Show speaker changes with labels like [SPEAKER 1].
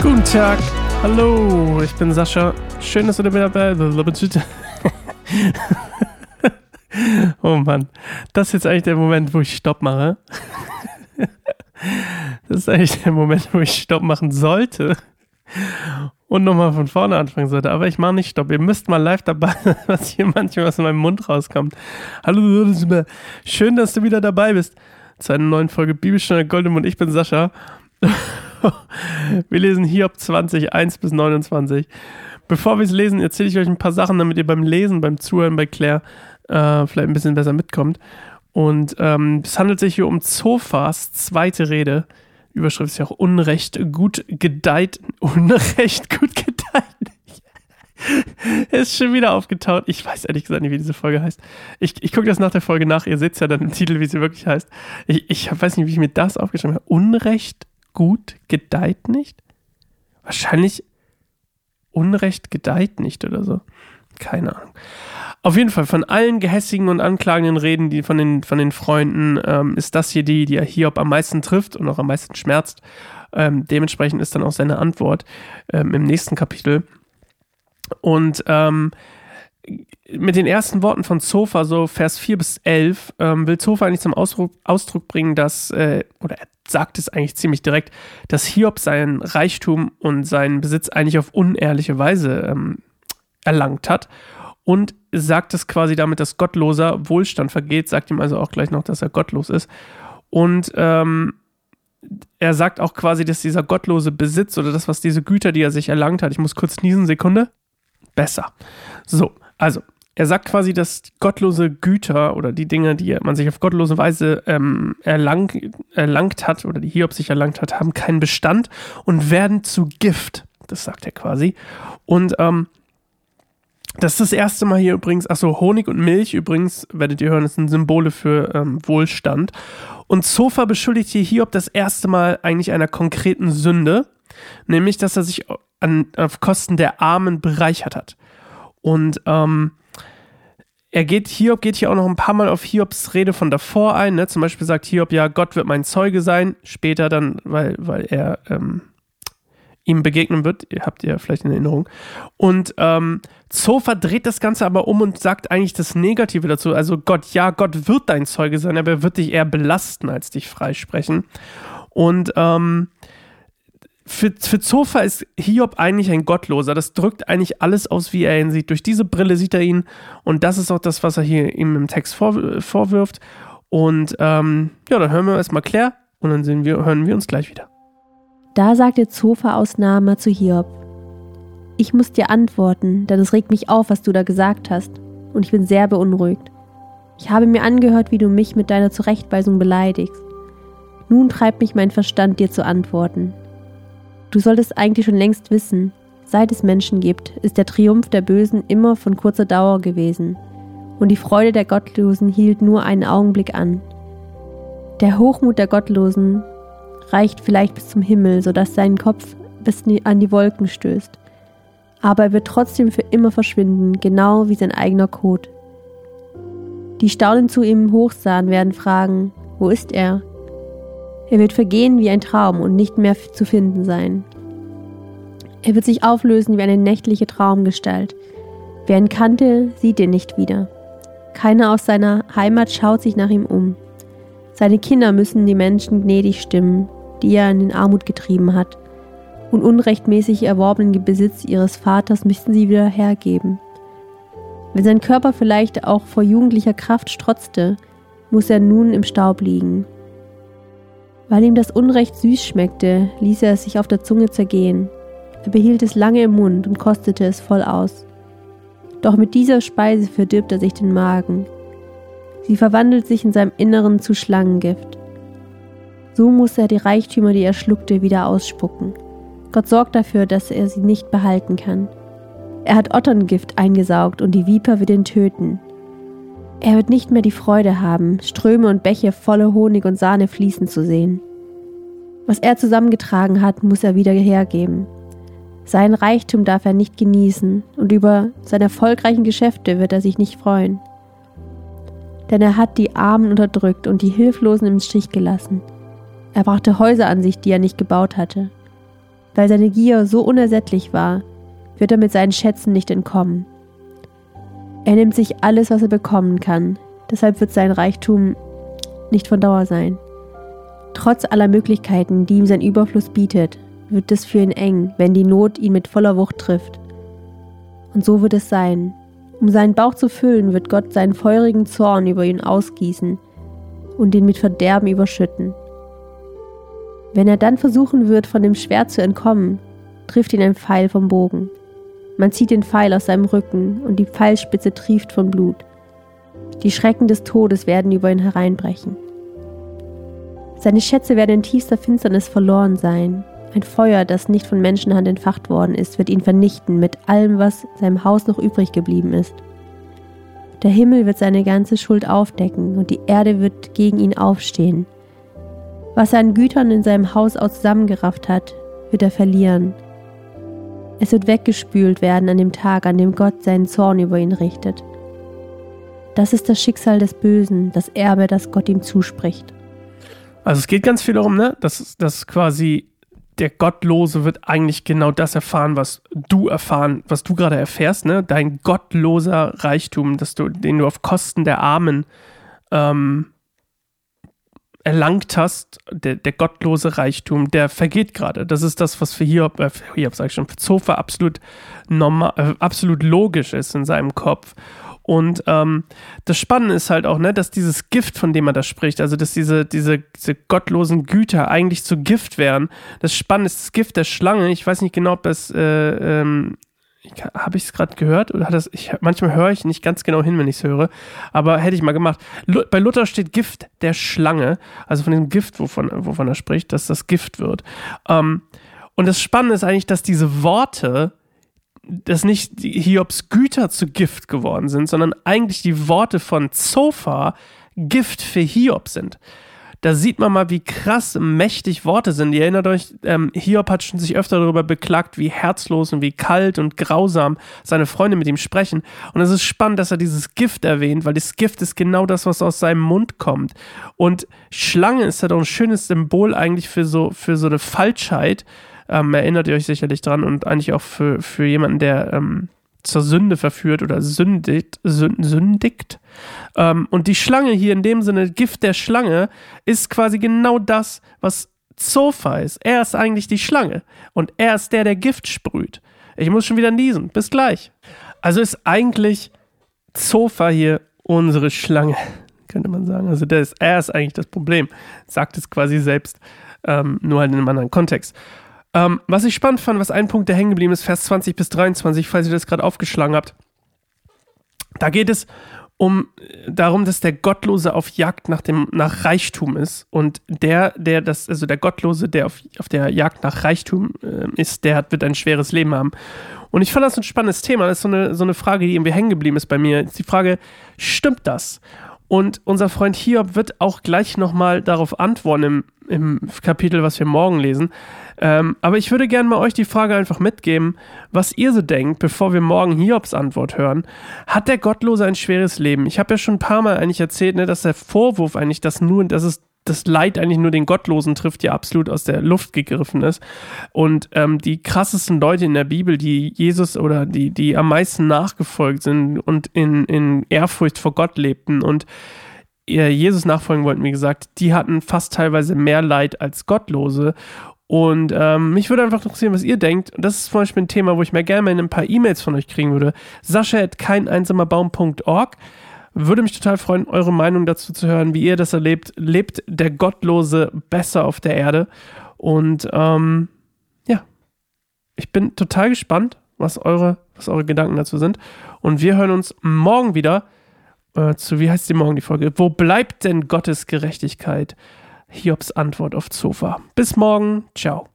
[SPEAKER 1] Guten Tag, hallo, ich bin Sascha. Schön, dass du dabei bist. oh Mann, das ist jetzt eigentlich der Moment, wo ich Stopp mache. Das ist eigentlich der Moment, wo ich Stopp machen sollte und nochmal von vorne anfangen sollte. Aber ich mache nicht Stopp. Ihr müsst mal live dabei sein, was hier manchmal aus meinem Mund rauskommt. Hallo, schön, dass du wieder dabei bist zu einer neuen Folge Bibelstunde Goldem und ich bin Sascha. wir lesen Hiob 20, 1 bis 29. Bevor wir es lesen, erzähle ich euch ein paar Sachen, damit ihr beim Lesen, beim Zuhören bei Claire äh, vielleicht ein bisschen besser mitkommt. Und ähm, es handelt sich hier um Zofas zweite Rede. Überschrift ist ja auch Unrecht gut gedeiht. Unrecht gut er ist schon wieder aufgetaucht. Ich weiß ehrlich gesagt nicht, wie diese Folge heißt. Ich, ich gucke das nach der Folge nach. Ihr seht ja dann im Titel, wie sie wirklich heißt. Ich, ich weiß nicht, wie ich mir das aufgeschrieben habe. Unrecht gut gedeiht nicht? Wahrscheinlich Unrecht gedeiht nicht oder so. Keine Ahnung. Auf jeden Fall, von allen gehässigen und anklagenden Reden, die von den, von den Freunden, ähm, ist das hier die, die Hiob am meisten trifft und auch am meisten schmerzt. Ähm, dementsprechend ist dann auch seine Antwort ähm, im nächsten Kapitel. Und ähm, mit den ersten Worten von Zofa, so Vers 4 bis 11, ähm, will Zofa eigentlich zum Ausdruck, Ausdruck bringen, dass, äh, oder er sagt es eigentlich ziemlich direkt, dass Hiob seinen Reichtum und seinen Besitz eigentlich auf unehrliche Weise ähm, erlangt hat. Und sagt es quasi damit, dass gottloser Wohlstand vergeht, sagt ihm also auch gleich noch, dass er gottlos ist. Und ähm, er sagt auch quasi, dass dieser gottlose Besitz oder das, was diese Güter, die er sich erlangt hat, ich muss kurz niesen, Sekunde, besser. So, also, er sagt quasi, dass gottlose Güter oder die Dinge, die man sich auf gottlose Weise ähm, erlang, erlangt hat oder die Hiob sich erlangt hat, haben keinen Bestand und werden zu Gift. Das sagt er quasi. Und ähm, das ist das erste Mal hier übrigens, achso, Honig und Milch übrigens, werdet ihr hören, das sind Symbole für ähm, Wohlstand. Und Sofa beschuldigt hier Hiob das erste Mal eigentlich einer konkreten Sünde, nämlich, dass er sich an, auf Kosten der Armen bereichert hat. Und ähm, er geht, Hiob geht hier auch noch ein paar Mal auf Hiobs Rede von davor ein. Ne? Zum Beispiel sagt Hiob, ja, Gott wird mein Zeuge sein. Später dann, weil, weil er ähm, ihm begegnen wird. Ihr habt ihr vielleicht in Erinnerung. Und ähm, Zofa dreht das Ganze aber um und sagt eigentlich das Negative dazu. Also Gott, ja, Gott wird dein Zeuge sein, aber er wird dich eher belasten, als dich freisprechen. Und ähm, für, für Zofa ist Hiob eigentlich ein Gottloser. Das drückt eigentlich alles aus, wie er ihn sieht. Durch diese Brille sieht er ihn und das ist auch das, was er hier ihm im Text vor, vorwirft. Und ähm, ja, dann hören wir erstmal Claire und dann wir, hören wir uns gleich wieder.
[SPEAKER 2] Da sagte Zofa aus Nama zu Hiob: Ich muss dir antworten, denn es regt mich auf, was du da gesagt hast, und ich bin sehr beunruhigt. Ich habe mir angehört, wie du mich mit deiner Zurechtweisung beleidigst. Nun treibt mich mein Verstand, dir zu antworten. Du solltest eigentlich schon längst wissen, seit es Menschen gibt, ist der Triumph der Bösen immer von kurzer Dauer gewesen, und die Freude der Gottlosen hielt nur einen Augenblick an. Der Hochmut der Gottlosen reicht vielleicht bis zum Himmel, sodass sein Kopf bis an die Wolken stößt. Aber er wird trotzdem für immer verschwinden, genau wie sein eigener Kot. Die staunend zu ihm hochsahen, werden fragen, wo ist er? Er wird vergehen wie ein Traum und nicht mehr zu finden sein. Er wird sich auflösen wie eine nächtliche Traumgestalt. Wer ihn kannte, sieht ihn nicht wieder. Keiner aus seiner Heimat schaut sich nach ihm um. Seine Kinder müssen die Menschen gnädig stimmen, die er in den Armut getrieben hat, und unrechtmäßig erworbenen Besitz ihres Vaters müssten sie wieder hergeben. Wenn sein Körper vielleicht auch vor jugendlicher Kraft strotzte, muss er nun im Staub liegen, weil ihm das Unrecht süß schmeckte, ließ er es sich auf der Zunge zergehen. Er behielt es lange im Mund und kostete es voll aus. Doch mit dieser Speise verdirbt er sich den Magen. Sie verwandelt sich in seinem Inneren zu Schlangengift. So muss er die Reichtümer, die er schluckte, wieder ausspucken. Gott sorgt dafür, dass er sie nicht behalten kann. Er hat Otterngift eingesaugt und die Viper wird ihn töten. Er wird nicht mehr die Freude haben, Ströme und Bäche voller Honig und Sahne fließen zu sehen. Was er zusammengetragen hat, muss er wieder hergeben. Sein Reichtum darf er nicht genießen und über seine erfolgreichen Geschäfte wird er sich nicht freuen. denn er hat die Armen unterdrückt und die Hilflosen im Stich gelassen. Er brachte Häuser an sich, die er nicht gebaut hatte. Weil seine Gier so unersättlich war, wird er mit seinen Schätzen nicht entkommen. Er nimmt sich alles, was er bekommen kann, deshalb wird sein Reichtum nicht von Dauer sein. Trotz aller Möglichkeiten, die ihm sein Überfluss bietet, wird es für ihn eng, wenn die Not ihn mit voller Wucht trifft. Und so wird es sein. Um seinen Bauch zu füllen, wird Gott seinen feurigen Zorn über ihn ausgießen und ihn mit Verderben überschütten. Wenn er dann versuchen wird, von dem Schwert zu entkommen, trifft ihn ein Pfeil vom Bogen. Man zieht den Pfeil aus seinem Rücken und die Pfeilspitze trieft von Blut. Die Schrecken des Todes werden über ihn hereinbrechen. Seine Schätze werden in tiefster Finsternis verloren sein. Ein Feuer, das nicht von Menschenhand entfacht worden ist, wird ihn vernichten mit allem, was seinem Haus noch übrig geblieben ist. Der Himmel wird seine ganze Schuld aufdecken und die Erde wird gegen ihn aufstehen. Was er an Gütern in seinem Haus aus zusammengerafft hat, wird er verlieren. Es wird weggespült werden an dem Tag, an dem Gott seinen Zorn über ihn richtet. Das ist das Schicksal des Bösen, das Erbe, das Gott ihm zuspricht.
[SPEAKER 1] Also es geht ganz viel darum, ne? dass, dass quasi der Gottlose wird eigentlich genau das erfahren, was du erfahren, was du gerade erfährst, ne? Dein gottloser Reichtum, dass du, den du auf Kosten der Armen ähm, erlangt hast, der, der gottlose Reichtum, der vergeht gerade. Das ist das, was für Hiob, äh, Hiob sag ich schon, für Zofa absolut normal, äh, absolut logisch ist in seinem Kopf. Und ähm, das Spannende ist halt auch, ne, dass dieses Gift, von dem man da spricht, also dass diese, diese, diese gottlosen Güter eigentlich zu Gift wären. Das Spannende ist das Gift der Schlange. Ich weiß nicht genau, ob das, äh, ähm, habe ich es gerade gehört oder hat das, ich, manchmal höre ich nicht ganz genau hin, wenn ich es höre, aber hätte ich mal gemacht. Bei Luther steht Gift der Schlange, also von dem Gift, wovon, wovon er spricht, dass das Gift wird. Ähm, und das Spannende ist eigentlich, dass diese Worte dass nicht Hiobs Güter zu Gift geworden sind, sondern eigentlich die Worte von Zophar Gift für Hiob sind. Da sieht man mal, wie krass mächtig Worte sind. Ihr erinnert euch, ähm, Hiob hat schon sich öfter darüber beklagt, wie herzlos und wie kalt und grausam seine Freunde mit ihm sprechen. Und es ist spannend, dass er dieses Gift erwähnt, weil das Gift ist genau das, was aus seinem Mund kommt. Und Schlange ist ja doch ein schönes Symbol eigentlich für so, für so eine Falschheit ähm, erinnert ihr euch sicherlich dran und eigentlich auch für, für jemanden, der ähm, zur Sünde verführt oder sündigt, sündigt. Ähm, und die Schlange hier in dem Sinne, Gift der Schlange, ist quasi genau das, was Zofa ist. Er ist eigentlich die Schlange und er ist der, der Gift sprüht. Ich muss schon wieder niesen. Bis gleich. Also ist eigentlich Zofa hier unsere Schlange, könnte man sagen. Also der ist, er ist eigentlich das Problem. Sagt es quasi selbst, ähm, nur halt in einem anderen Kontext. Ähm, was ich spannend fand, was ein Punkt, der hängen geblieben ist, Vers 20 bis 23, falls ihr das gerade aufgeschlagen habt. Da geht es um darum, dass der Gottlose auf Jagd nach dem nach Reichtum ist und der, der das, also der Gottlose, der auf, auf der Jagd nach Reichtum äh, ist, der hat, wird ein schweres Leben haben. Und ich fand das ein spannendes Thema. Das ist so eine, so eine Frage, die irgendwie hängen geblieben ist bei mir. Ist die Frage, stimmt das? Und unser Freund Hiob wird auch gleich nochmal darauf antworten im, im Kapitel, was wir morgen lesen. Ähm, aber ich würde gerne mal euch die Frage einfach mitgeben, was ihr so denkt, bevor wir morgen Hiobs Antwort hören. Hat der Gottlose ein schweres Leben? Ich habe ja schon ein paar Mal eigentlich erzählt, ne, dass der Vorwurf eigentlich, dass nur, dass es das Leid eigentlich nur den Gottlosen trifft, ja absolut aus der Luft gegriffen ist. Und ähm, die krassesten Leute in der Bibel, die Jesus oder die, die am meisten nachgefolgt sind und in, in Ehrfurcht vor Gott lebten und Jesus nachfolgen wollten, wie gesagt, die hatten fast teilweise mehr Leid als Gottlose. Und ähm, mich würde einfach interessieren, was ihr denkt. Das ist zum Beispiel ein Thema, wo ich mir gerne mal ein paar E-Mails von euch kriegen würde. Sascha at keineinsamerbaum.org. Würde mich total freuen, eure Meinung dazu zu hören, wie ihr das erlebt. Lebt der Gottlose besser auf der Erde? Und ähm, ja, ich bin total gespannt, was eure, was eure Gedanken dazu sind. Und wir hören uns morgen wieder äh, zu, wie heißt die morgen die Folge? Wo bleibt denn Gottes Gerechtigkeit? Hiobs Antwort auf Zofa. Bis morgen. Ciao.